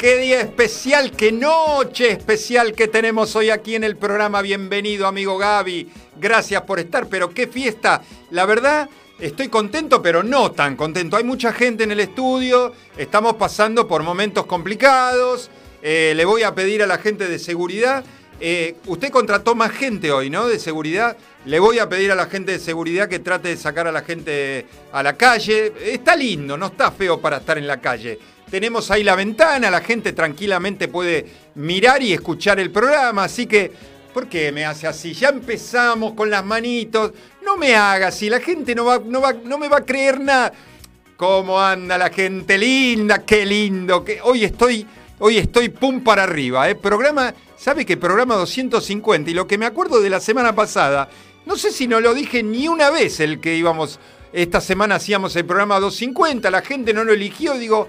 Qué día especial, qué noche especial que tenemos hoy aquí en el programa. Bienvenido, amigo Gaby. Gracias por estar, pero qué fiesta. La verdad, estoy contento, pero no tan contento. Hay mucha gente en el estudio, estamos pasando por momentos complicados. Eh, le voy a pedir a la gente de seguridad. Eh, usted contrató más gente hoy, ¿no? De seguridad. Le voy a pedir a la gente de seguridad que trate de sacar a la gente a la calle. Está lindo, no está feo para estar en la calle. Tenemos ahí la ventana, la gente tranquilamente puede mirar y escuchar el programa, así que, ¿por qué me hace así? Ya empezamos con las manitos, no me haga así, la gente no, va, no, va, no me va a creer nada. ¿Cómo anda la gente linda? Qué lindo, que hoy estoy, hoy estoy pum para arriba, ¿eh? Programa, ¿sabe qué? Programa 250 y lo que me acuerdo de la semana pasada no sé si no lo dije ni una vez el que íbamos, esta semana hacíamos el programa 250, la gente no lo eligió, digo,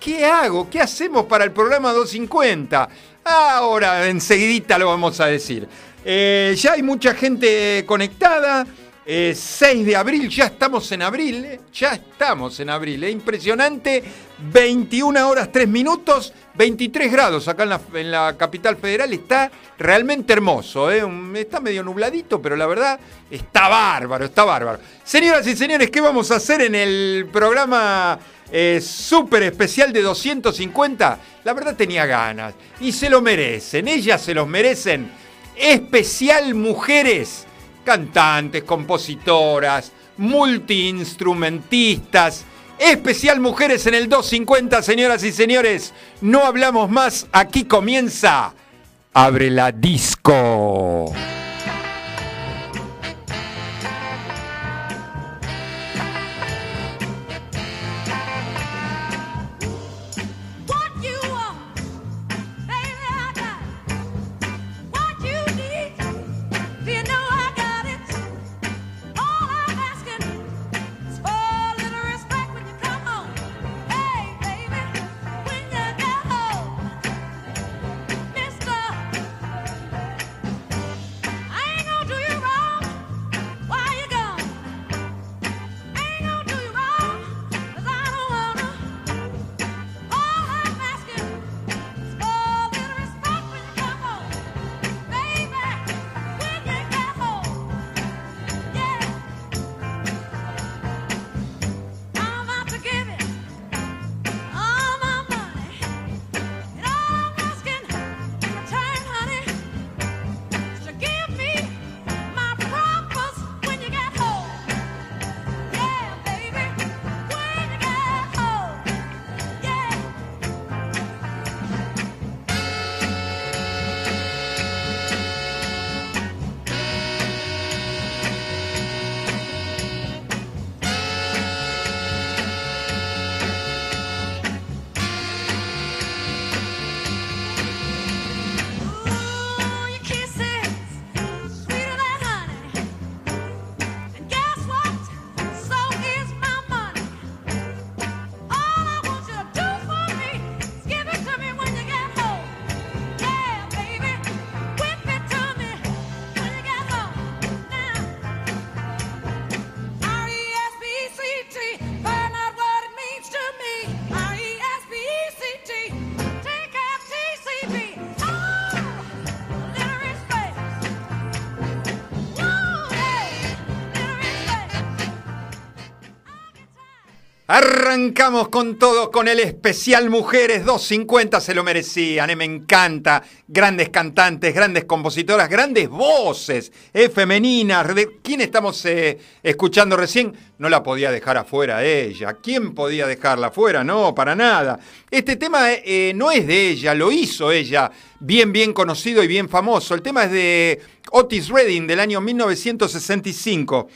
¿qué hago? ¿Qué hacemos para el programa 250? Ahora, enseguidita lo vamos a decir. Eh, ya hay mucha gente conectada. 6 eh, de abril, ya estamos en abril, eh, ya estamos en abril, es impresionante, 21 horas 3 minutos, 23 grados acá en la, capital federal, está realmente hermoso, eh, está medio nubladito, pero la verdad está bárbaro, está bárbaro. Señoras y señores, ¿qué vamos a hacer en el programa súper especial de 250? La verdad tenía ganas y se lo merecen, ellas se los merecen. Especial Mujeres cantantes, compositoras, multiinstrumentistas, especial mujeres en el 250, señoras y señores. No hablamos más, aquí comienza. Abre la disco. Arrancamos con todo, con el especial Mujeres 250, se lo merecían, eh, me encanta. Grandes cantantes, grandes compositoras, grandes voces eh, femeninas. ¿De ¿Quién estamos eh, escuchando recién? No la podía dejar afuera ella. ¿Quién podía dejarla afuera? No, para nada. Este tema no es de ella, lo hizo ella, bien, bien conocido y bien famoso. El tema es de Otis Redding del año 1965.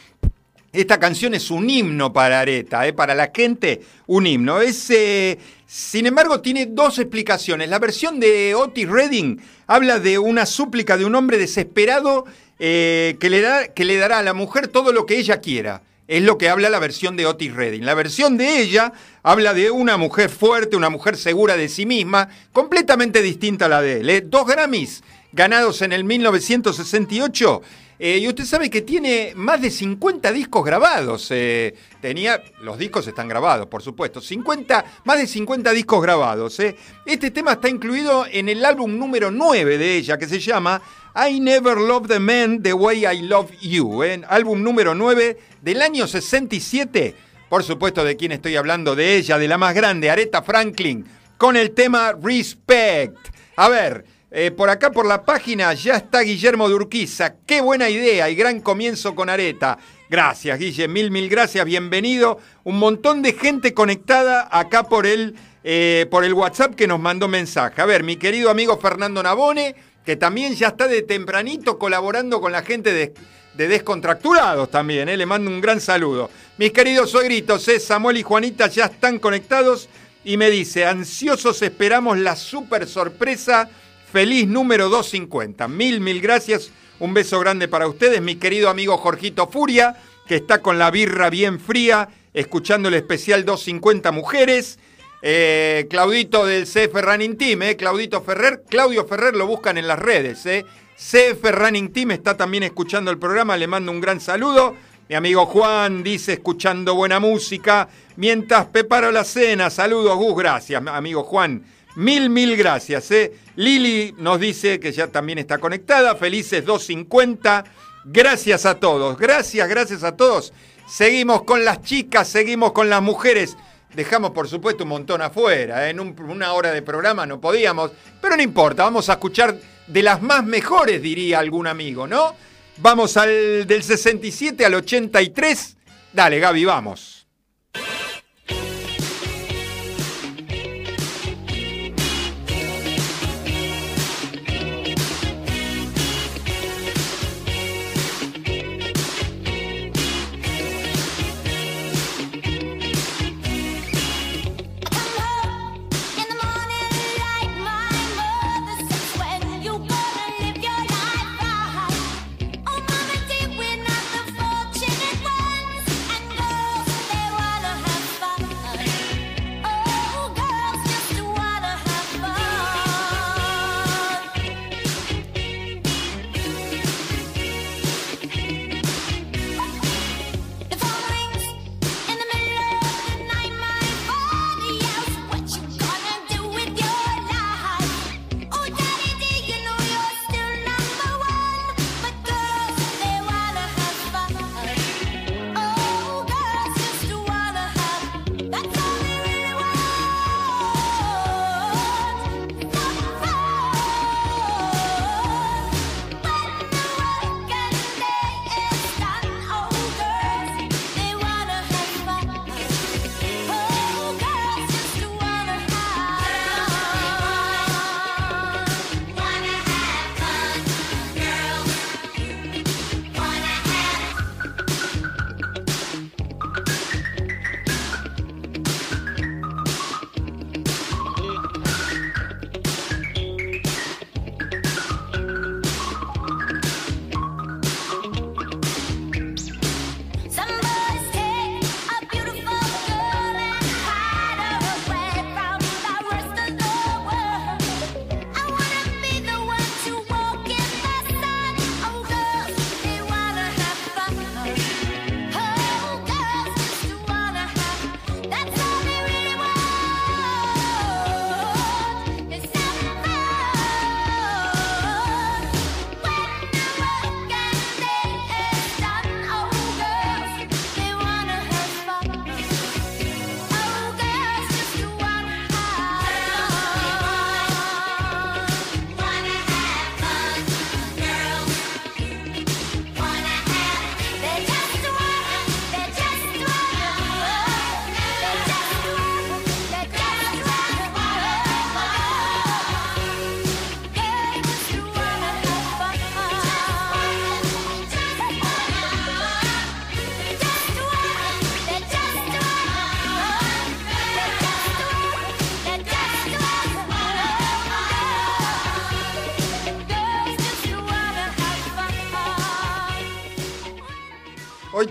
Esta canción es un himno para Areta, ¿eh? para la gente, un himno. Es, eh, sin embargo, tiene dos explicaciones. La versión de Otis Redding habla de una súplica de un hombre desesperado eh, que, le que le dará a la mujer todo lo que ella quiera. Es lo que habla la versión de Otis Redding. La versión de ella habla de una mujer fuerte, una mujer segura de sí misma, completamente distinta a la de él. Dos Grammys ganados en el 1968 Eh, y usted sabe que tiene más de 50 discos grabados. Eh, tenía, los discos están grabados, por supuesto. 50, más de 50 discos grabados. Eh. Este tema está incluido en el álbum número 9 de ella, que se llama I Never Loved a Man the Way I Love You. Álbum número 9 del año 67. Por supuesto, de quién estoy hablando, de ella, de la más grande, Aretha Franklin, con el tema Respect. A ver, eh, por acá por la página ya está Guillermo de Urquiza. Qué buena idea y gran comienzo con Areta. Gracias, Guille, mil, mil gracias, bienvenido. Un montón de gente conectada acá por el, eh, por el WhatsApp que nos mandó mensaje. A ver, mi querido amigo Fernando Nabone, que también ya está de tempranito colaborando con la gente de, Descontracturados también, eh. le mando un gran saludo. Mis queridos suegritos, Samuel y Juanita ya están conectados y me dice, ansiosos esperamos la super sorpresa Feliz número 250. Mil, mil gracias. Un beso grande para ustedes, mi querido amigo Jorgito Furia, que está con la birra bien fría, escuchando el especial 250 Mujeres. Eh, Claudito del CF Running Team, eh, Claudito Ferrer. Claudio Ferrer lo buscan en las redes. Eh. CF Running Team está también escuchando el programa, le mando un gran saludo. Mi amigo Juan dice escuchando buena música mientras preparo la cena. Saludos, Gus, gracias, amigo Juan. Mil, mil gracias. ¿eh? Lili nos dice que ya también está conectada. Felices 250. Gracias a todos. Gracias, gracias a todos. Seguimos con las chicas, seguimos con las mujeres. Dejamos, por supuesto, un montón afuera. ¿eh? En una hora de programa no podíamos. Pero no importa, vamos a escuchar de las más mejores, diría algún amigo, ¿no? Vamos al del 67 al 83. Dale, Gaby, vamos.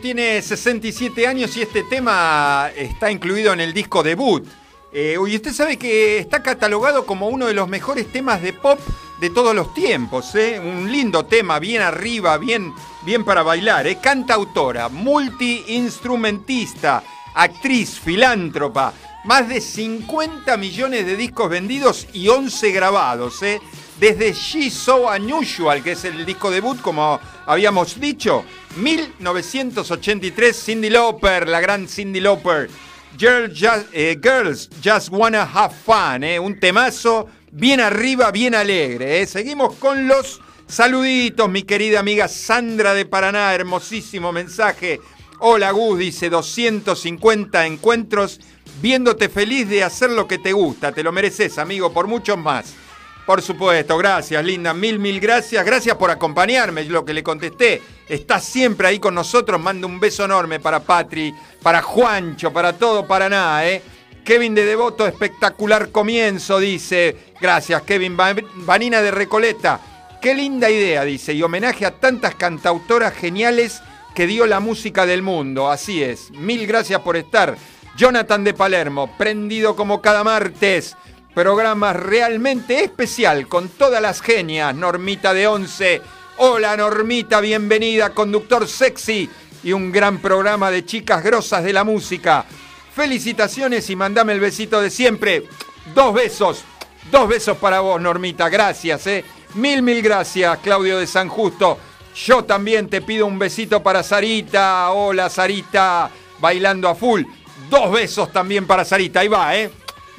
Tiene 67 años y este tema está incluido en el disco debut. Eh, y usted sabe que está catalogado como uno de los mejores temas de pop de todos los tiempos, ¿eh? un lindo tema, bien arriba, bien, bien para bailar. ¿eh? Cantautora, multiinstrumentista, actriz, filántropa, más de 50 millones de discos vendidos y 11 grabados. ¿eh? Desde She's So Unusual, que es el disco debut, como habíamos dicho, 1983, Cindy Lauper, la gran Cindy Lauper. Eh, Girls Just, Wanna Have Fun, ¿eh? un temazo bien arriba, bien alegre. ¿eh? Seguimos con los saluditos, mi querida amiga Sandra de Paraná, hermosísimo mensaje. Hola Gus, dice 250 encuentros, viéndote feliz de hacer lo que te gusta. Te lo mereces, amigo, por muchos más. Por supuesto, gracias, linda. Mil, mil gracias. Gracias por acompañarme, lo que le contesté. Está siempre ahí con nosotros. Mando un beso enorme para Patri, para Juancho, para todo Paraná, ¿eh? Kevin de Devoto, espectacular comienzo, dice. Gracias, Kevin. Vanina de Recoleta. Qué linda idea, dice. Y homenaje a tantas cantautoras geniales que dio la música del mundo. Así es. Mil gracias por estar. Jonathan de Palermo, prendido como cada martes. Programa realmente especial con todas las genias. Normita de Once. Hola Normita, bienvenida, conductor sexy y un gran programa de chicas grosas de la música. Felicitaciones y mandame el besito de siempre. Dos besos, dos besos para vos, Normita. Gracias, eh. Mil, mil gracias, Claudio de San Justo. Yo también te pido un besito para Sarita. Hola, Sarita, bailando a full. Dos besos también para Sarita. Ahí va, ¿eh?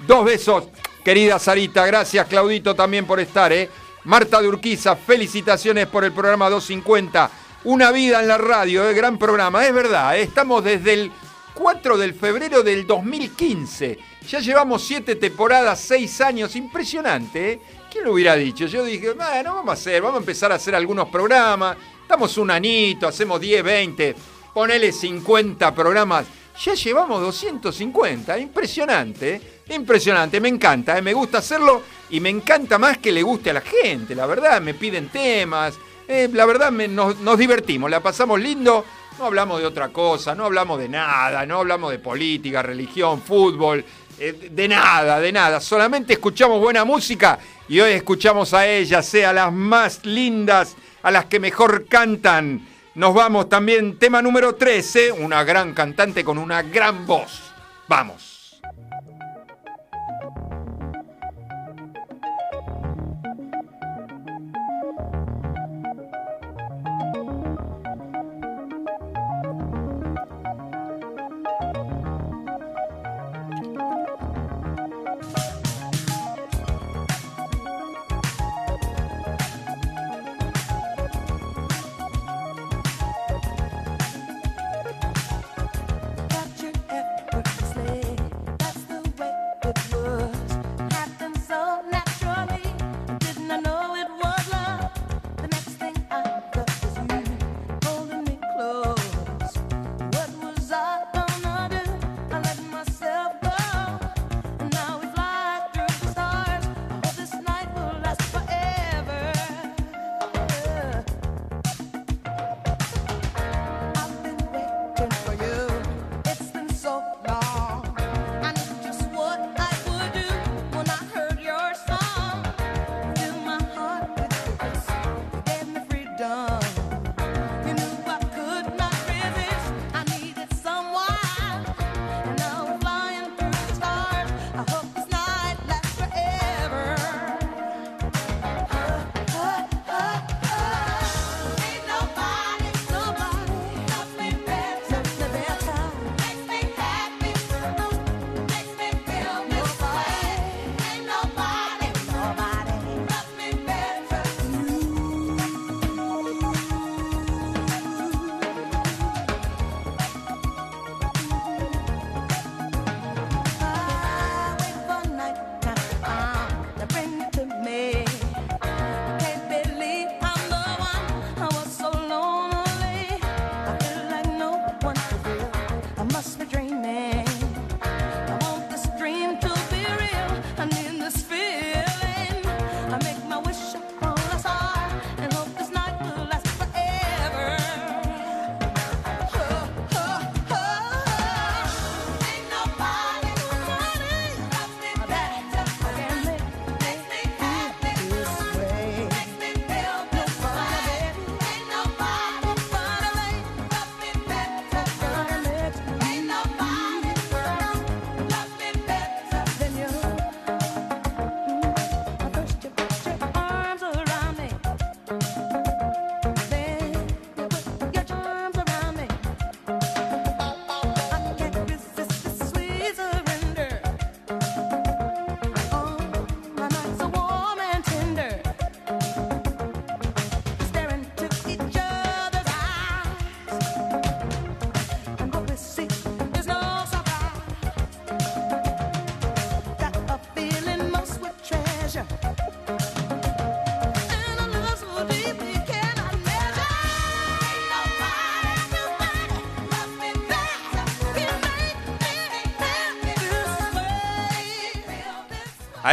Dos besos, querida Sarita. Gracias, Claudito, también por estar, ¿eh? Marta de Urquiza, felicitaciones por el programa 250. Una vida en la radio, ¿eh? gran programa. Es verdad, ¿eh? estamos desde el 4 de febrero del 2015. Ya llevamos 7 temporadas, 6 años, impresionante. ¿eh? ¿Quién lo hubiera dicho? Yo dije, bueno, vamos a hacer, vamos a empezar a hacer algunos programas. Estamos un anito, hacemos 10, 20, ponele 50 programas. Ya llevamos 250, impresionante, impresionante, me encanta, ¿eh? me gusta hacerlo y me encanta más que le guste a la gente, la verdad, me piden temas, eh, la verdad nos, nos divertimos, la pasamos lindo no hablamos de otra cosa, no hablamos de nada, no hablamos de política, religión, fútbol, eh, de nada, de nada. Solamente escuchamos buena música y hoy escuchamos a ellas, sea las más lindas, a las que mejor cantan. Nos vamos también, tema número 13, una gran cantante con una gran voz. Vamos.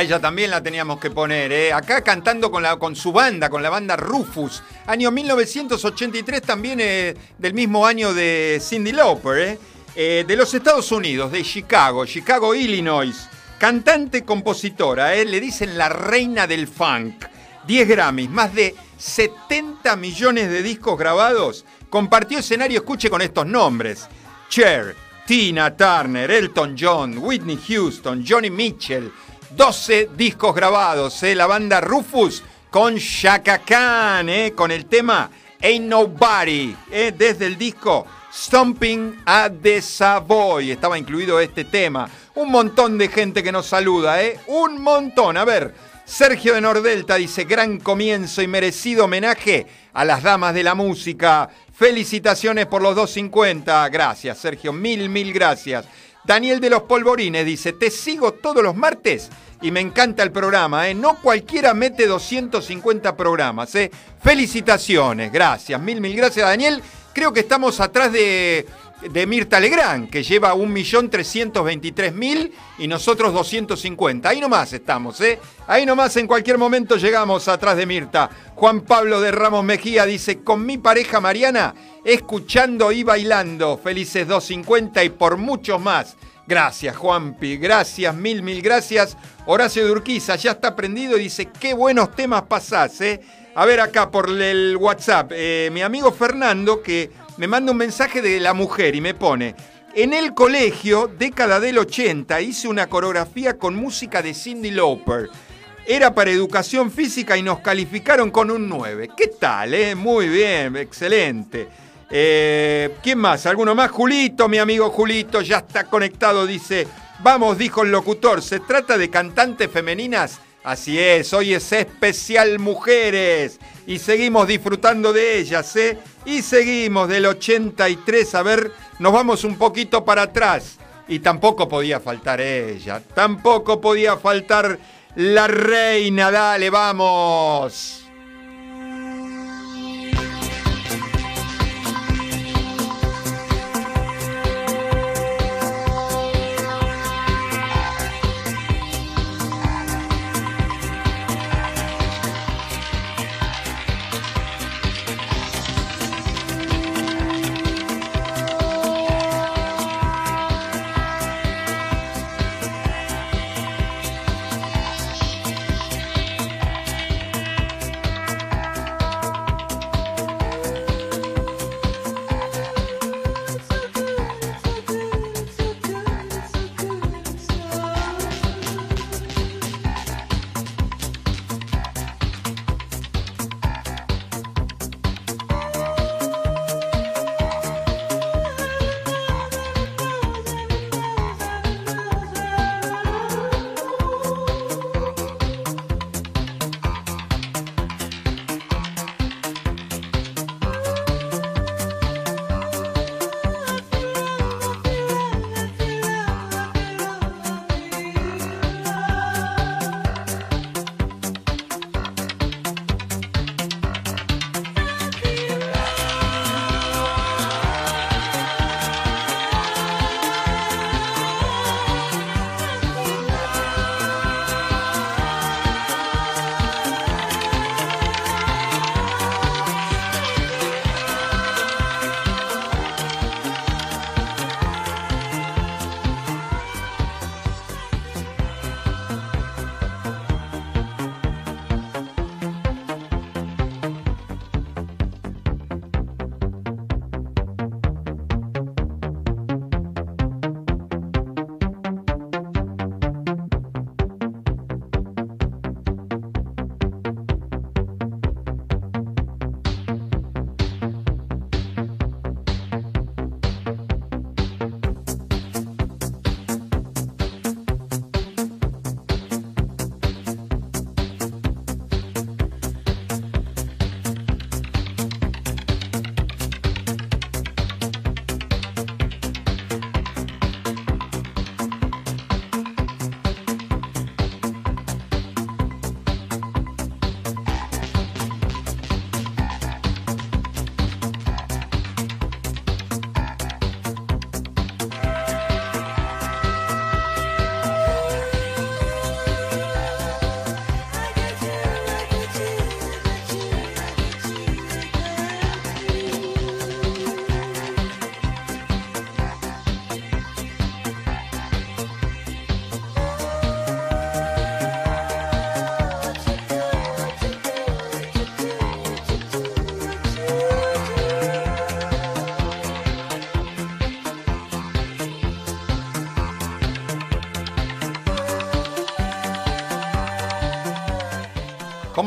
Ella también la teníamos que poner, ¿eh? Acá cantando con, la, con su banda, con la banda Rufus. Año 1983, también eh, del mismo año de Cindy Lauper, ¿eh? ¿eh? De los Estados Unidos, de Chicago, Chicago, Illinois. Cantante, compositora, ¿eh? Le dicen la reina del funk. 10 Grammys, más de 70 millones de discos grabados. Compartió escenario, escuche con estos nombres. Cher, Tina Turner, Elton John, Whitney Houston, Johnny Mitchell. 12 discos grabados, ¿eh? la banda Rufus con Shaka Khan, ¿eh? con el tema Ain't Nobody, ¿eh? desde el disco Stomping at the Savoy. Estaba incluido este tema. Un montón de gente que nos saluda, ¿eh? Un montón. A ver, Sergio de Nordelta dice, gran comienzo y merecido homenaje a las damas de la música. Felicitaciones por los 250. Gracias, Sergio. Mil, mil gracias. Daniel de los Polvorines dice, te sigo todos los martes y me encanta el programa. ¿eh? No cualquiera mete 250 programas. ¿eh? Felicitaciones, gracias. Mil, mil gracias, Daniel. Creo que estamos atrás de de Mirta Legrand, que lleva 1.323.000 y nosotros 250. Ahí nomás estamos, ¿eh? Ahí nomás en cualquier momento llegamos atrás de Mirta. Juan Pablo de Ramos Mejía dice, con mi pareja Mariana, escuchando y bailando. Felices 250 y por muchos más. Gracias, Juanpi. Gracias, mil, mil gracias. Horacio de Urquiza ya está prendido y dice, qué buenos temas pasás, ¿eh? A ver acá por el WhatsApp. Eh, mi amigo Fernando, que me manda un mensaje de la mujer y me pone, en el colegio, década del 80, hice una coreografía con música de Cindy Lauper. Era para educación física y nos calificaron con un 9. ¿Qué tal? Eh? Muy bien, excelente. Eh, ¿Quién más? ¿Alguno más? Julito, mi amigo Julito, ya está conectado, dice, vamos, dijo el locutor, ¿se trata de cantantes femeninas? Así es, hoy es especial mujeres y seguimos disfrutando de ellas, ¿eh? Y seguimos del 83, a ver, nos vamos un poquito para atrás. Y tampoco podía faltar ella, tampoco podía faltar la reina, dale, vamos.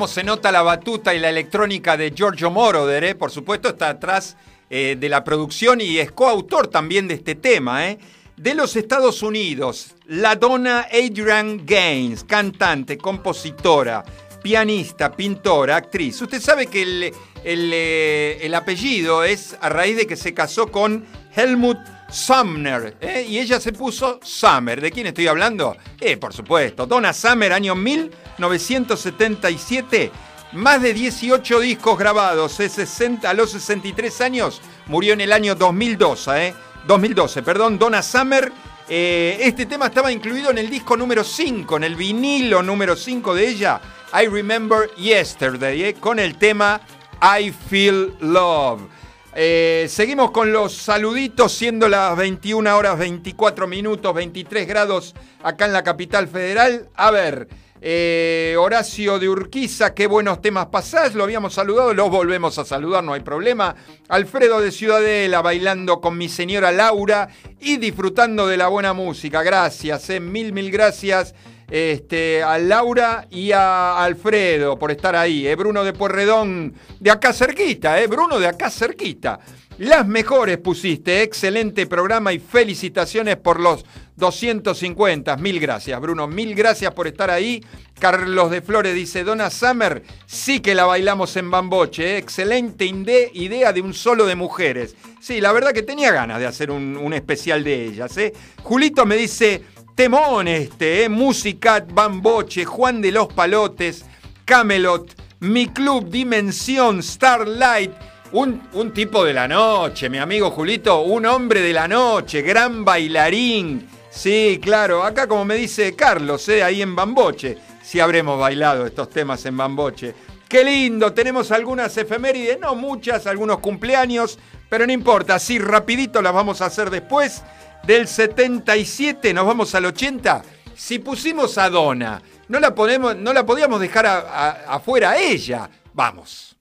Se nota la batuta y la electrónica de Giorgio Moroder, ¿eh? por supuesto está atrás eh, de la producción y es coautor también de este tema. ¿eh? De los Estados Unidos, la dona Adrian Gaines, cantante, compositora, pianista, pintora, actriz. Usted sabe que el, el apellido es a raíz de que se casó con Helmut Sumner. ¿eh? Y ella se puso Summer. ¿De quién estoy hablando? Eh, por supuesto. Donna Summer, año 1977. Más de 18 discos grabados. ¿eh? 60, a los 63 años. Murió en el año 2012. ¿eh? 2012, perdón. Donna Summer. Eh, este tema estaba incluido en el disco número 5, en el vinilo número 5 de ella. I Remember Yesterday. ¿eh? Con el tema I Feel Love. Eh, seguimos con los saluditos, siendo las 21 horas 24 minutos, 23 grados acá en la capital federal. A ver, eh, Horacio de Urquiza, qué buenos temas pasás, lo habíamos saludado, los volvemos a saludar, no hay problema. Alfredo de Ciudadela, bailando con mi señora Laura y disfrutando de la buena música. Gracias, eh, mil, mil gracias este, a Laura y a Alfredo por estar ahí. ¿eh? Bruno de Porredón, de acá cerquita, ¿eh? Bruno de acá cerquita. Las mejores pusiste, excelente programa y felicitaciones por los 250. Mil gracias, Bruno, mil gracias por estar ahí. Carlos de Flores dice, Donna Summer, sí que la bailamos en Bamboche, ¿eh? excelente idea de un solo de mujeres. Sí, la verdad que tenía ganas de hacer un, especial de ellas. ¿eh? Julito me dice, Temón este, ¿eh? Musicat, Bamboche, Juan de los Palotes, Camelot, Mi Club, Dimensión, Starlight. Un, un, tipo de la noche, mi amigo Julito, un hombre de la noche, gran bailarín. Sí, claro, acá como me dice Carlos, ¿eh? ahí en Bamboche, si habremos bailado estos temas en Bamboche. Qué lindo, tenemos algunas efemérides, no muchas, algunos cumpleaños, pero no importa, así rapidito las vamos a hacer después del 77 nos vamos al 80. Si pusimos a Donna, no la, podemos, no la podíamos dejar afuera a ella. Vamos.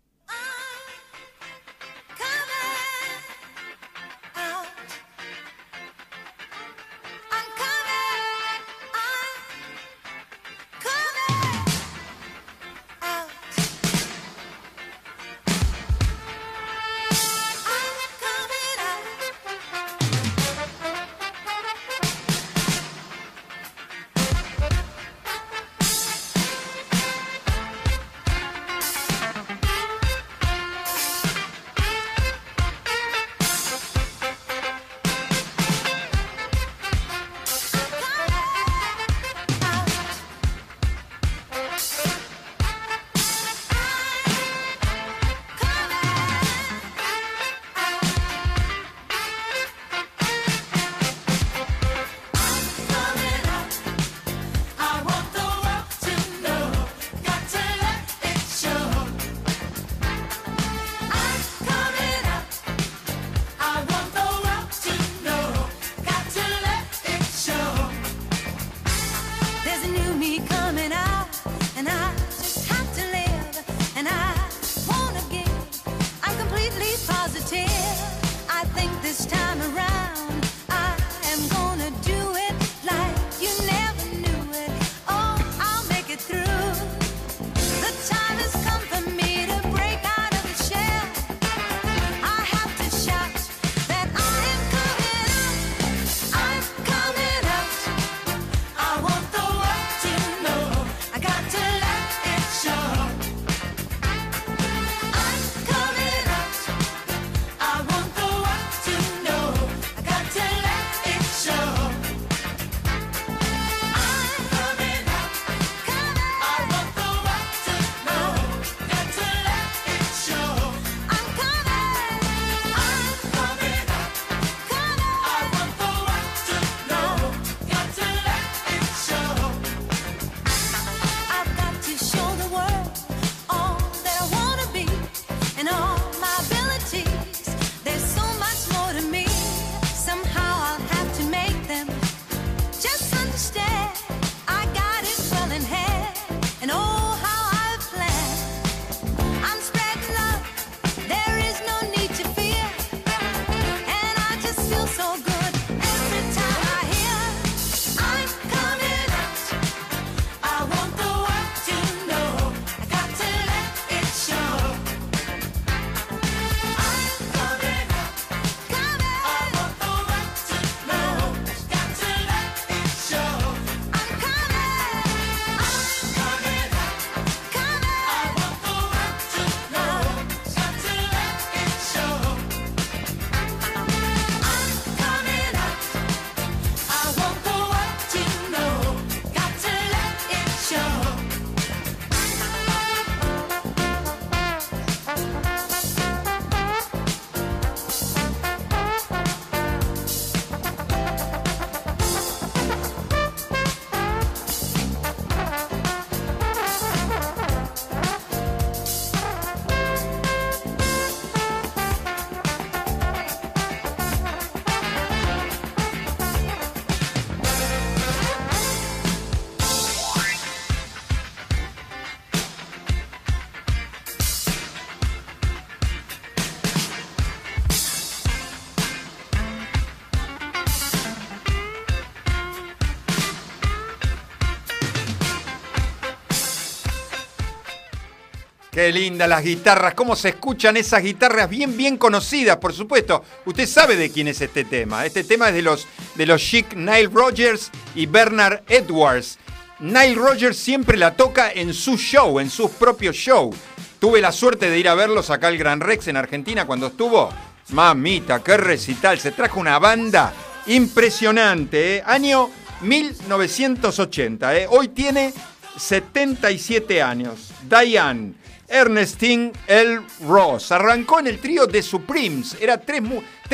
Qué lindas las guitarras, cómo se escuchan esas guitarras bien, bien conocidas, por supuesto. Usted sabe de quién es este tema. Este tema es de los, de los chic Nile Rogers y Bernard Edwards. Nile Rogers siempre la toca en su show, en su propio show. Tuve la suerte de ir a verlos acá al Gran Rex en Argentina cuando estuvo. Mamita, qué recital. Se trajo una banda impresionante. ¿eh? Año 1980. ¿eh? Hoy tiene 77 años. Diane. Ernestine L. Ross. Arrancó en el trío de Supremes. Era tres,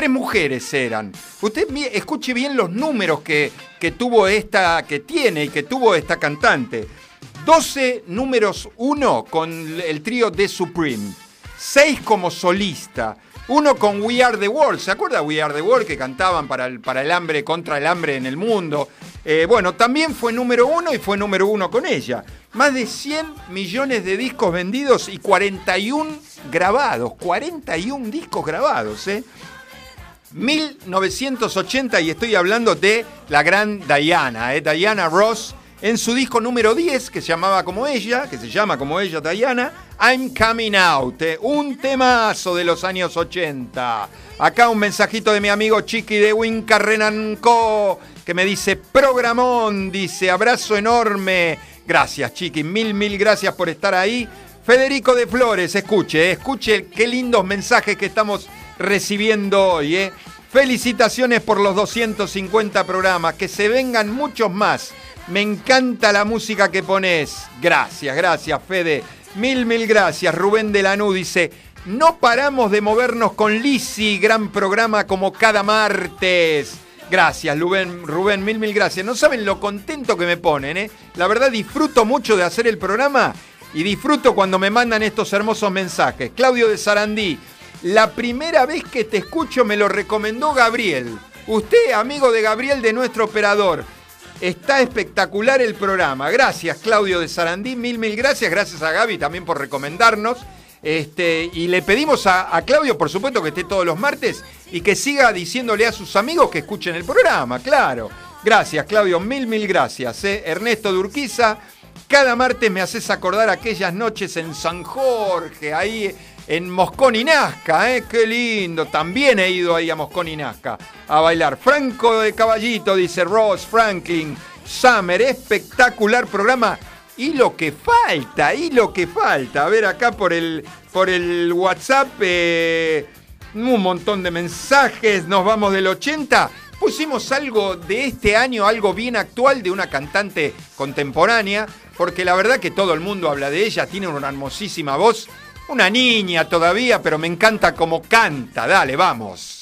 mujeres eran. Usted escuche bien los números que, que tuvo esta, que tiene y que tuvo esta cantante. 12 números 1 con el trío de Supreme. 6 como solista. Uno con We Are the World. ¿Se acuerda We Are the World que cantaban para el, para el hambre, contra el hambre en el mundo? Eh, bueno, también fue número uno y fue número uno con ella. Más de 100 millones de discos vendidos y 41 grabados. 41 discos grabados, ¿eh? 1980 y estoy hablando de la gran Diana, ¿eh? Diana Ross, en su disco número 10, que se llamaba como ella, que se llama como ella, Diana, I'm Coming Out, ¿eh? un temazo de los años 80. Acá un mensajito de mi amigo Chiqui de Winca Renanco, que me dice, programón, dice, abrazo enorme. Gracias, Chiqui, mil, mil gracias por estar ahí. Federico de Flores, escuche, escuche qué lindos mensajes que estamos recibiendo hoy. ¿eh? Felicitaciones por los 250 programas, que se vengan muchos más. Me encanta la música que pones. Gracias, gracias, Fede. Mil, mil gracias. Rubén de Lanú dice, no paramos de movernos con Lisi, gran programa como cada martes. Gracias, Rubén, Rubén, mil, mil gracias. No saben lo contento que me ponen, ¿eh? La verdad disfruto mucho de hacer el programa y disfruto cuando me mandan estos hermosos mensajes. Claudio de Sarandí, la primera vez que te escucho me lo recomendó Gabriel. Usted, amigo de Gabriel, de nuestro operador. Está espectacular el programa. Gracias, Claudio de Sarandí. Mil, mil gracias. Gracias a Gaby también por recomendarnos. Este, y le pedimos a, Claudio, por supuesto, que esté todos los martes y que siga diciéndole a sus amigos que escuchen el programa, claro. Gracias, Claudio, mil, mil gracias. ¿eh? Ernesto Durquiza, cada martes me haces acordar aquellas noches en San Jorge, ahí en Moscón y Nazca, ¿eh? qué lindo. También he ido ahí a Moscón y Nazca a bailar. Franco de Caballito, dice Ross Franklin. Summer, espectacular programa y lo que falta, y lo que falta. A ver, acá por el, por el WhatsApp, eh, un montón de mensajes, nos vamos del 80. Pusimos algo de este año, algo bien actual de una cantante contemporánea, porque la verdad que todo el mundo habla de ella, tiene una hermosísima voz, una niña todavía, pero me encanta cómo canta. Dale, vamos.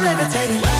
I'm levitating.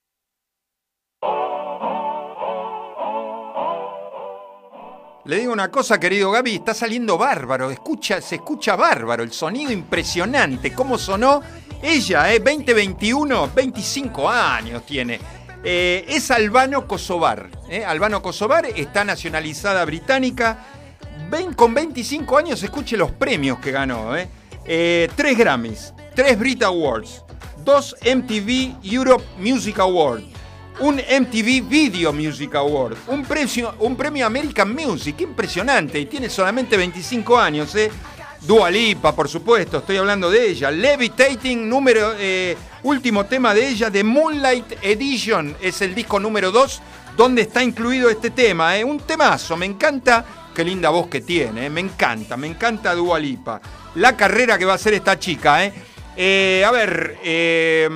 Le digo una cosa, querido Gaby, está saliendo bárbaro, escucha, se escucha bárbaro, el sonido impresionante, cómo sonó ella, ¿eh? 2021, 25 años tiene. Eh, es albano kosovar, ¿eh? albano kosovar, está nacionalizada británica, Ven, con 25 años escuche los premios que ganó, ¿eh? Eh, tres Grammys, tres Brit Awards, dos MTV Europe Music Awards, un MTV Video Music Award, un premio, un premio American Music, impresionante, y tiene solamente 25 años, ¿eh? Dua Lipa, por supuesto, estoy hablando de ella. Levitating, número, eh, último tema de ella, de Moonlight Edition, es el disco número 2, donde está incluido este tema, ¿eh? un temazo, me encanta, qué linda voz que tiene, ¿eh? me encanta, me encanta Dua Lipa. La carrera que va a hacer esta chica, ¿eh? Eh, a ver, eh,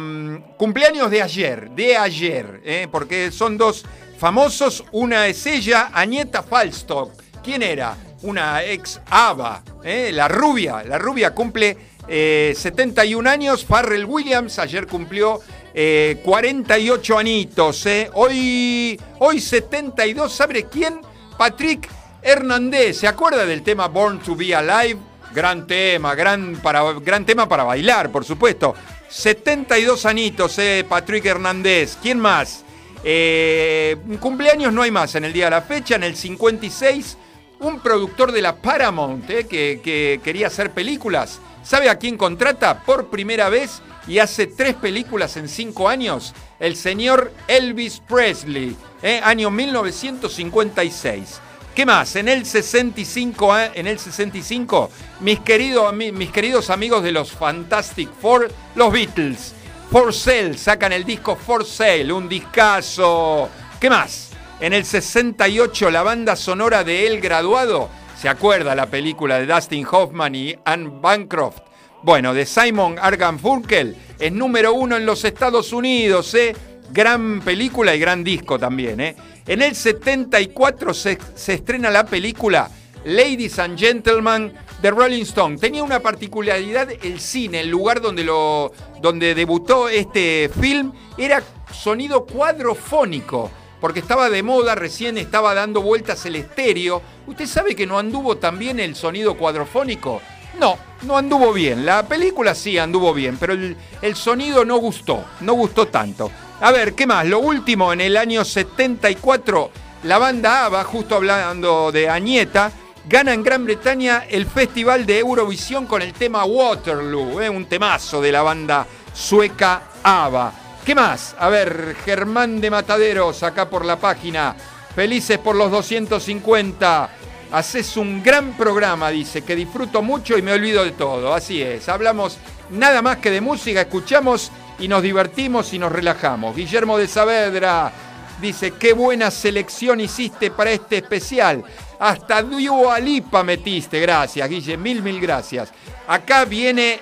cumpleaños de ayer, de ayer, eh, porque son dos famosos. Una es ella, Agneta Falstock. ¿Quién era? Una ex ABBA, eh, la rubia. La rubia cumple eh, 71 años. Farrell Williams ayer cumplió eh, 48 anitos. Hoy, hoy 72, ¿sabe quién? Patrick Hernández. ¿Se acuerda del tema Born to Be Alive? Gran tema, gran, para, gran tema para bailar, por supuesto. 72 anitos, eh, Patrick Hernández. ¿Quién más? Eh, cumpleaños no hay más en el día de la fecha. En el 56, un productor de la Paramount eh, que, que quería hacer películas. ¿Sabe a quién contrata? Por primera vez y hace tres películas en cinco años. El señor Elvis Presley, eh, año 1956. ¿Qué más? En el 65, eh, en el 65 mis, mis queridos amigos de los Fantastic Four, los Beatles, For Sale, sacan el disco For Sale, un discazo. ¿Qué más? En el 68 la banda sonora de El Graduado, ¿se acuerda la película de Dustin Hoffman y Anne Bancroft? Bueno, de Simon Funkel, es número uno en los Estados Unidos, ¿eh? Gran película y gran disco también, ¿eh? En el 74 se, se estrena la película Ladies and Gentlemen de Rolling Stone. Tenía una particularidad el cine, el lugar donde, lo, donde debutó este film, era sonido cuadrofónico, porque estaba de moda, recién estaba dando vueltas el estéreo. ¿Usted sabe que no anduvo tan bien el sonido cuadrofónico? No, no anduvo bien. La película sí anduvo bien, pero el sonido no gustó, no gustó tanto. A ver, ¿qué más? Lo último, en el año 74, la banda ABBA, justo hablando de Añeta, gana en Gran Bretaña el Festival de Eurovisión con el tema Waterloo, ¿eh? un temazo de la banda sueca ABBA. ¿Qué más? A ver, Germán de Mataderos, acá por la página. Felices por los 250. Haces un gran programa, dice, que disfruto mucho y me olvido de todo. Así es, hablamos nada más que de música, escuchamos y nos divertimos y nos relajamos. Guillermo de Saavedra, dice, qué buena selección hiciste para este especial. Hasta Dua Lipa metiste, gracias, Guille, mil, mil gracias. Acá viene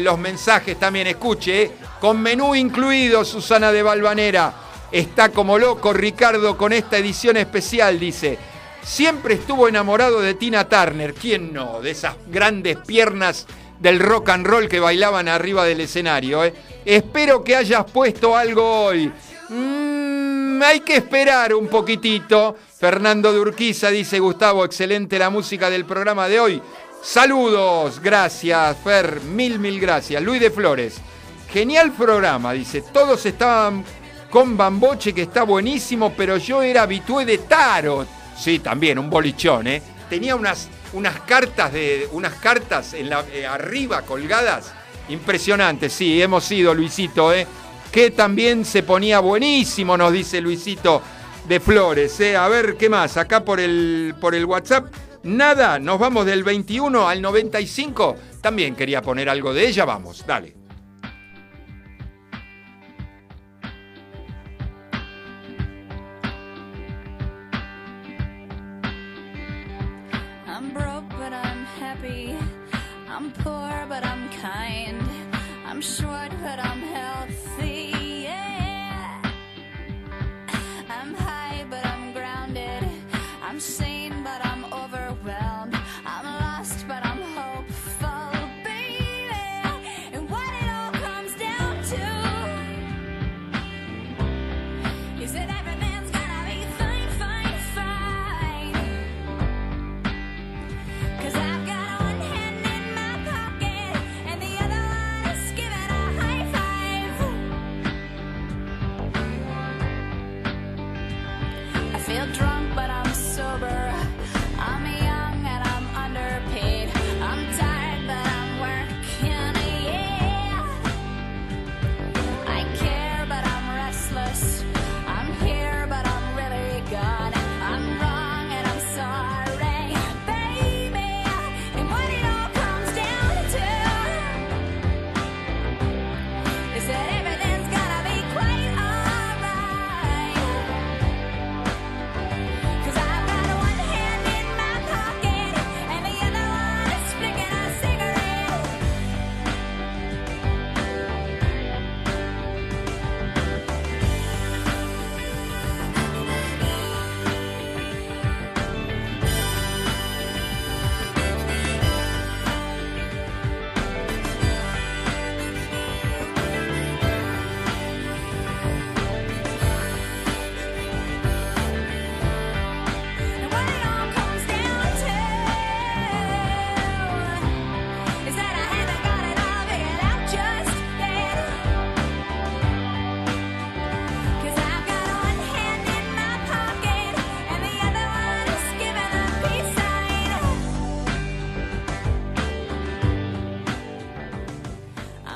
los mensajes también, escuche, ¿eh? con menú incluido, Susana de Valvanera. Está como loco Ricardo con esta edición especial, dice. Siempre estuvo enamorado de Tina Turner, ¿quién no? De esas grandes piernas del rock and roll que bailaban arriba del escenario. ¿eh? Espero que hayas puesto algo hoy. Mm, hay que esperar un poquitito. Fernando de Urquiza dice, Gustavo, excelente la música del programa de hoy. Saludos, gracias, Fer, mil, mil gracias. Luis de Flores, genial programa, dice, todos estaban con Bamboche, que está buenísimo, pero yo era habitué de Tarot. Sí, también, un bolichón, ¿eh? Tenía unas, unas cartas, de, unas cartas en la, eh, arriba colgadas, impresionantes, sí, hemos ido, Luisito, ¿eh? Que también se ponía buenísimo, nos dice Luisito de Flores, ¿eh? A ver, ¿qué más? Acá por el, por el WhatsApp. Nada, nos vamos del 21 al 95. También quería poner algo de ella, vamos, dale.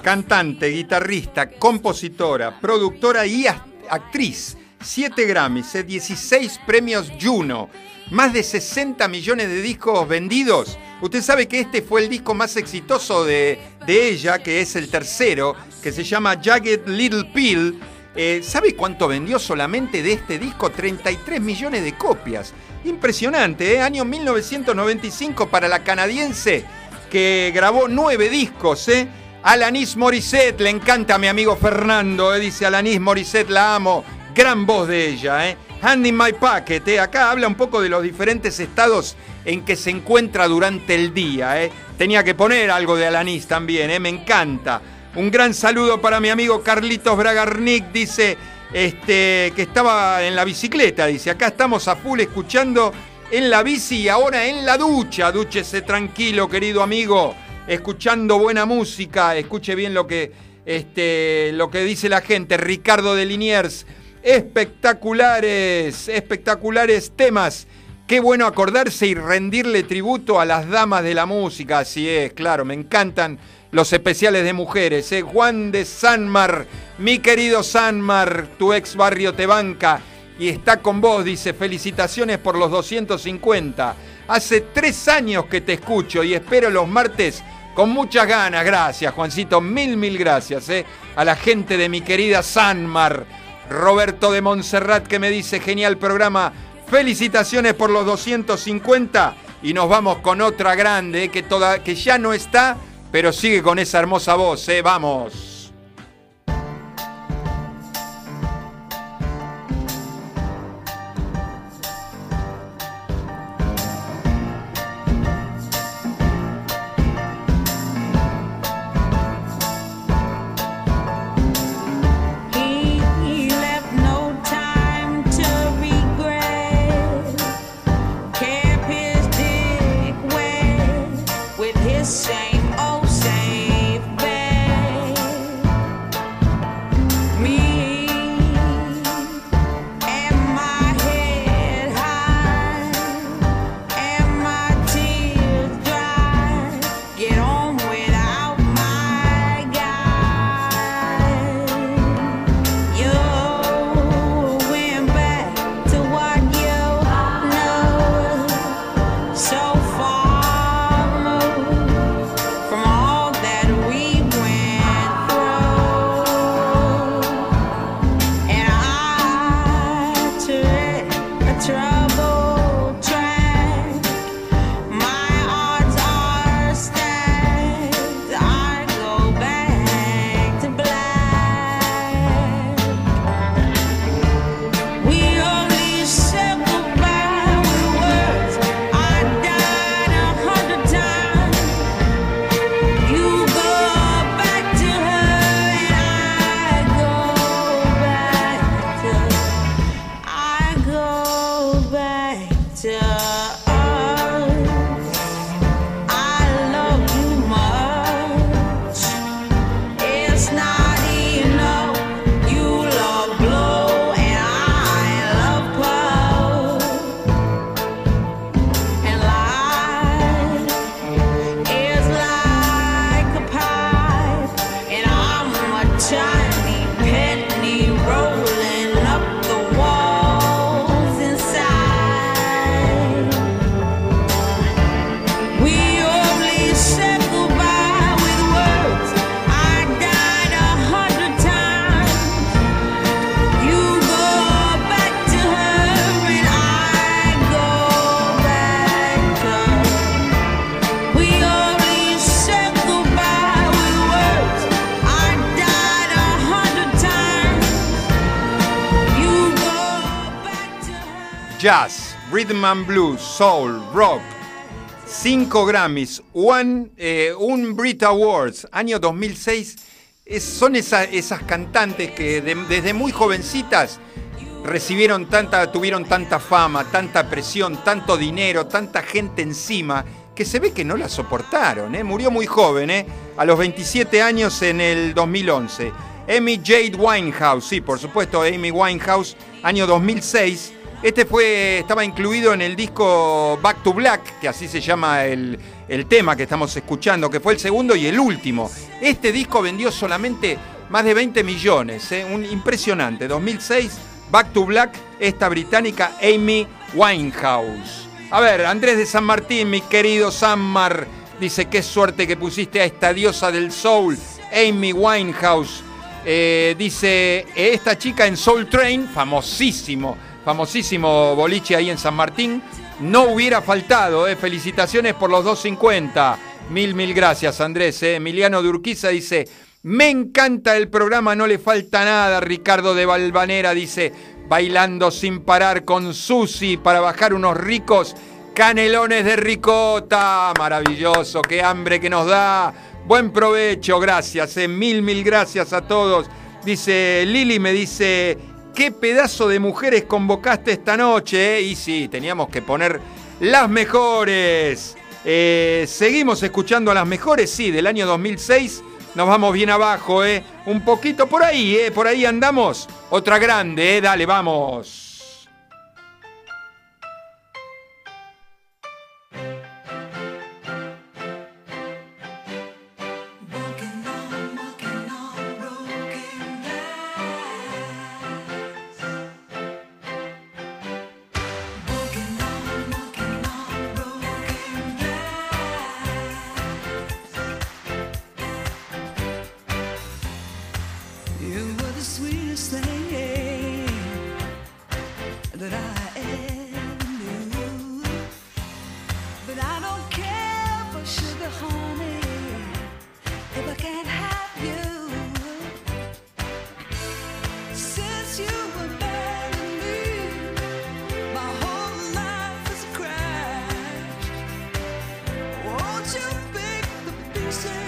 Cantante, guitarrista, compositora, productora y act- actriz. 7 Grammys, eh, 16 premios Juno, más de 60 millones de discos vendidos. Usted sabe que este fue el disco más exitoso de, de ella, que es el tercero, que se llama Jagged Little Pill. Eh, ¿Sabe cuánto vendió solamente de este disco? 33 millones de copias. Impresionante, ¿eh? Año 1995 para la canadiense que grabó nueve discos, ¿eh? Alanis Morissette, le encanta a mi amigo Fernando, ¿eh? dice Alanis Morissette, la amo. Gran voz de ella, ¿eh? Hand in my pocket, ¿eh? Acá habla un poco de los diferentes estados en que se encuentra durante el día, ¿eh? Tenía que poner algo de Alanis también, ¿eh? Me encanta. Un gran saludo para mi amigo Carlitos Bragarnik, dice este, que estaba en la bicicleta, dice, acá estamos a full escuchando en la bici y ahora en la ducha. Dúchese tranquilo, querido amigo, escuchando buena música, escuche bien lo que, este, lo que dice la gente. Ricardo de Liniers, espectaculares, espectaculares temas. Qué bueno acordarse y rendirle tributo a las damas de la música, así es, claro, me encantan los especiales de mujeres. ¿eh? Juan de Sanmar, mi querido Sanmar, tu ex barrio te banca y está con vos, dice, felicitaciones por los 250. Hace tres años que te escucho y espero los martes con muchas ganas. Gracias, Juancito, mil, mil gracias ¿eh? a la gente de mi querida Sanmar. Roberto de Montserrat que me dice genial programa. Felicitaciones por los 250 y nos vamos con otra grande eh, que, toda, que ya no está, pero sigue con esa hermosa voz. eh. Vamos. Jazz, Rhythm and Blues, Soul, Rock. Cinco Grammys, one, eh, un Brit Awards, año 2006. Es- son esa- esas cantantes que de- desde muy jovencitas recibieron tanta, tuvieron tanta fama, tanta presión, tanto dinero, tanta gente encima, que se ve que no la soportaron. ¿eh? Murió muy joven, ¿eh? a los 27 años en el 2011. Amy Jade Winehouse, sí, por supuesto, Amy Winehouse, año 2006. Este fue, estaba incluido en el disco Back to Black, que así se llama el, el tema que estamos escuchando, que fue el segundo y el último. Este disco vendió solamente más de 20 millones, ¿eh? un impresionante. 2006, Back to Black, esta británica Amy Winehouse. A ver, Andrés de San Martín, mi querido Sanmar, dice, qué suerte que pusiste a esta diosa del soul, Amy Winehouse. Eh, dice, esta chica en Soul Train, famosísimo, famosísimo boliche ahí en San Martín, no hubiera faltado. eh. Felicitaciones por los 250. Mil, mil gracias, Andrés. eh. Emiliano de Urquiza dice, me encanta el programa, no le falta nada. Ricardo de Valvanera dice, bailando sin parar con Susi para bajar unos ricos canelones de ricota. Maravilloso, qué hambre que nos da. Buen provecho, gracias. eh. Mil, mil gracias a todos. Dice Lili, me dice, qué pedazo de mujeres convocaste esta noche. eh". Y sí, teníamos que poner las mejores. Eh, seguimos escuchando a las mejores, sí, del año 2006. Nos vamos bien abajo, ¿eh? Un poquito por ahí, ¿eh? Por ahí andamos. Otra grande, ¿eh? Dale, vamos. say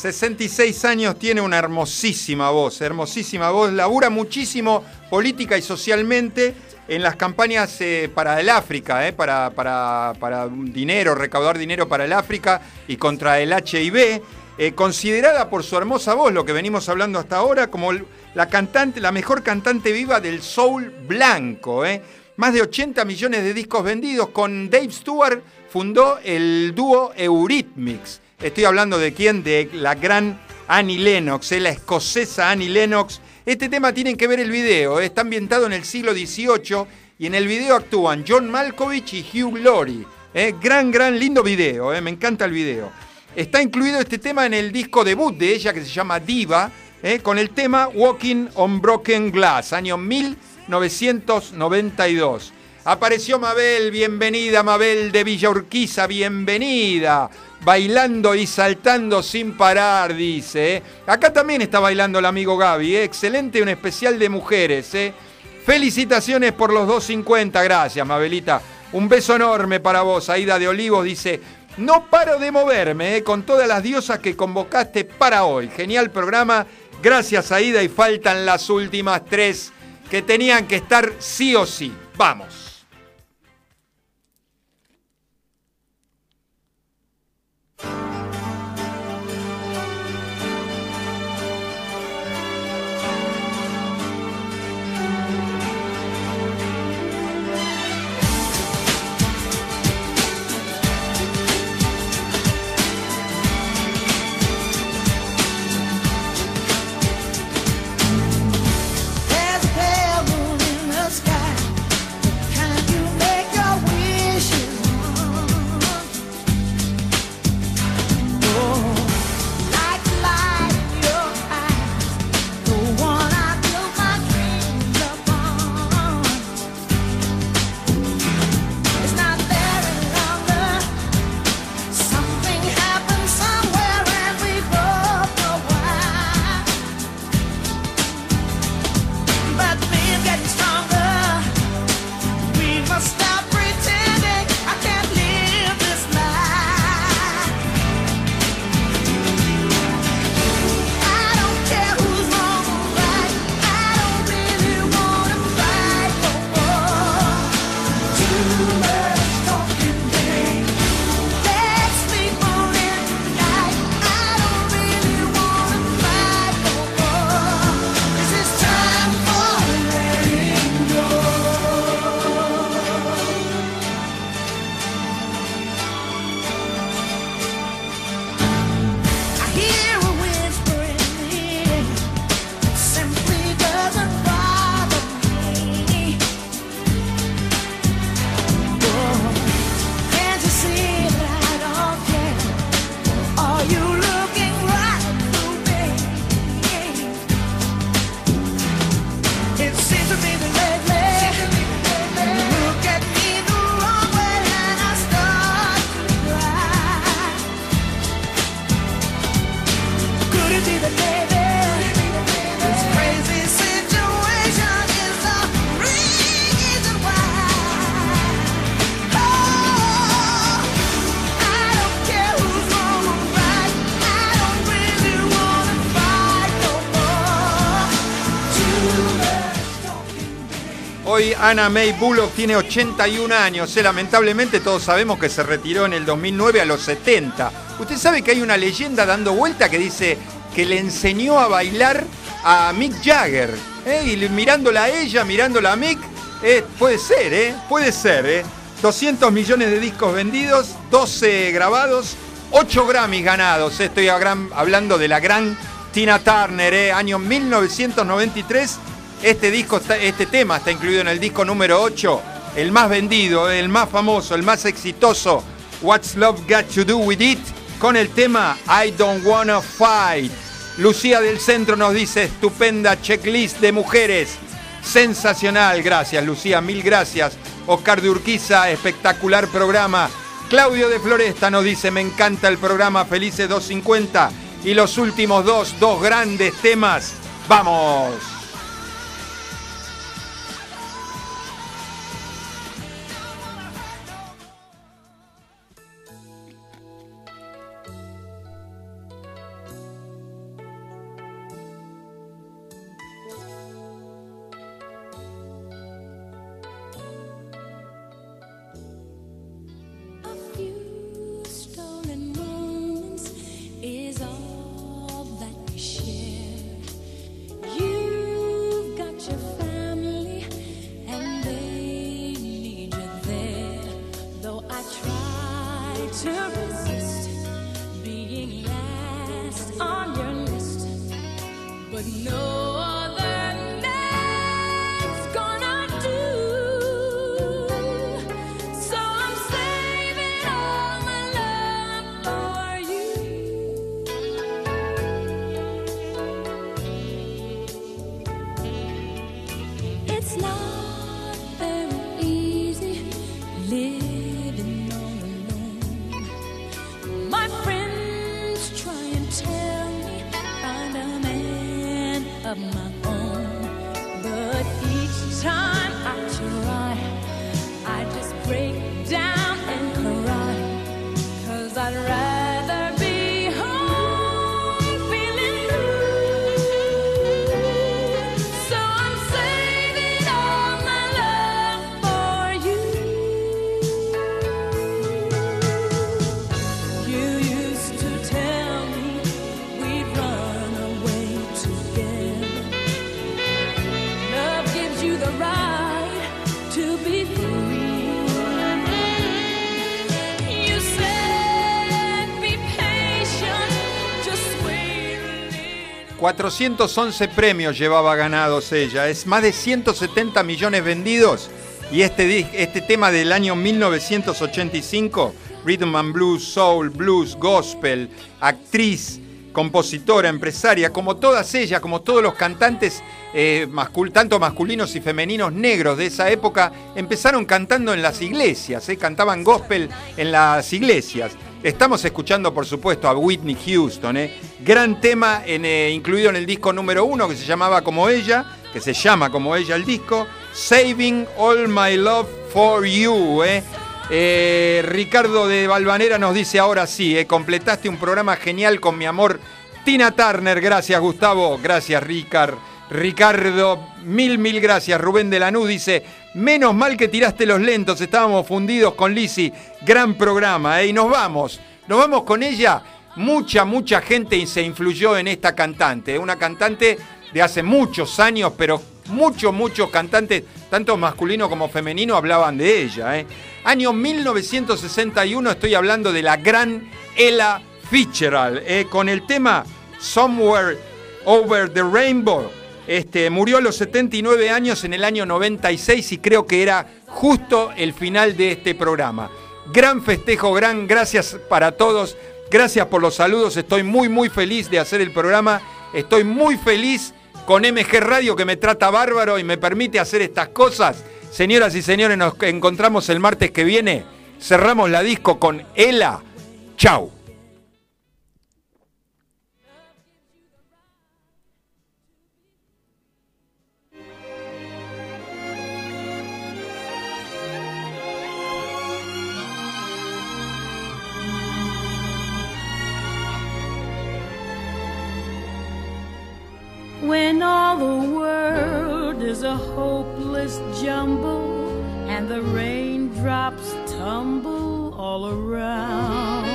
66 años, tiene una hermosísima voz, hermosísima voz, labura muchísimo política y socialmente en las campañas eh, para el África, eh, para, para- para dinero, recaudar dinero para el África y contra el HIV, eh, considerada por su hermosa voz, lo que venimos hablando hasta ahora, como la cantante, la mejor cantante viva del soul blanco. Más de 80 millones de discos vendidos. Con Dave Stewart fundó el dúo Eurythmics. Estoy hablando de quién? De la gran Annie Lennox, eh, la escocesa Annie Lennox. Este tema tienen que ver el video, eh, está ambientado en el siglo XVIII y en el video actúan John Malkovich y Hugh Laurie. eh. gran, gran, lindo video, eh, me encanta el video. Está incluido este tema en el disco debut de ella que se llama Diva, eh, con el tema Walking on Broken Glass, año 1992. Apareció Mabel, bienvenida Mabel de Villa Urquiza, bienvenida. Bailando y saltando sin parar, dice. eh. Acá también está bailando el amigo Gaby, eh. excelente, un especial de mujeres. eh. Felicitaciones por los 250, gracias Mabelita. Un beso enorme para vos, Aida de Olivos dice, no paro de moverme eh, con todas las diosas que convocaste para hoy. Genial programa, gracias Aida y faltan las últimas tres que tenían que estar sí o sí. Vamos. Anna May Bullock tiene 81 años. eh, lamentablemente todos sabemos que se retiró en el 2009 a los 70. Usted sabe que hay una leyenda dando vuelta que dice que le enseñó a bailar a Mick Jagger. eh, y mirándola a ella, mirándola a Mick, eh, puede ser, ¿eh? Puede ser, ¿eh? 200 millones de discos vendidos, 12 grabados, 8 Grammys ganados. Estoy hablando de la gran Tina Turner, ¿eh? año 1993. Este, disco este tema está incluido en el disco número 8, el más vendido, el más famoso, el más exitoso, What's Love Got to Do With It, con el tema I Don't Wanna Fight. Lucía del Centro nos dice, estupenda checklist de mujeres. Sensacional, gracias Lucía, mil gracias. Oscar de Urquiza, espectacular programa. Claudio de Floresta nos dice, me encanta el programa Felices 250. Y los últimos dos, dos grandes temas. ¡Vamos! 411 premios llevaba ganados ella, es más de 170 millones vendidos y este, este tema del año 1985, Rhythm and Blues, Soul, Blues, Gospel, actriz, compositora, empresaria, como todas ellas, como todos los cantantes, eh, mascul- tanto masculinos y femeninos negros de esa época, empezaron cantando en las iglesias, eh, cantaban gospel en las iglesias. Estamos escuchando, por supuesto, a Whitney Houston, ¿eh? gran tema eh, incluido en el disco número uno que se llamaba como ella, que se llama como ella el disco, Saving All My Love for You. ¿eh? Eh, Ricardo de Valvanera nos dice ahora sí, ¿eh? completaste un programa genial con mi amor Tina Turner. Gracias, Gustavo. Gracias, Ricard. Ricardo, mil, mil gracias. Rubén de Lanús dice, menos mal que tiraste los lentos, estábamos fundidos con Lisi. Gran programa, ¿eh? Y nos vamos, nos vamos con ella. Mucha, mucha gente se influyó en esta cantante, ¿eh? una cantante de hace muchos años, pero muchos, muchos cantantes, tanto masculino como femenino, hablaban de ella. ¿eh? Año 1961, estoy hablando de la gran Ella Fitzgerald, ¿eh? con el tema Somewhere Over the Rainbow. Este, murió a los 79 años en el año 96 y creo que era justo el final de este programa. Gran festejo, gran gracias para todos. Gracias por los saludos. Estoy muy, muy feliz de hacer el programa. Estoy muy feliz con MG Radio que me trata bárbaro y me permite hacer estas cosas. Señoras y señores, nos encontramos el martes que viene. Cerramos la disco con Ela. Chau. When all the world is a hopeless jumble and the raindrops tumble all around,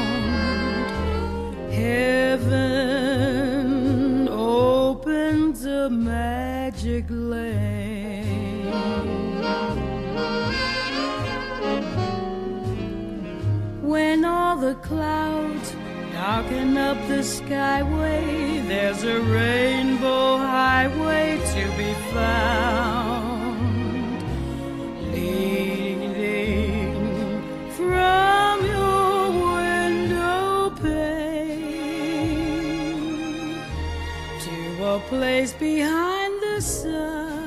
heaven opens a magic lane. When all the clouds darken up the skyway, there's a rainbow highway to be found. Leading from your window pane to a place behind the sun.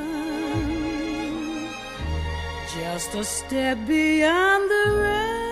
Just a step beyond the rain.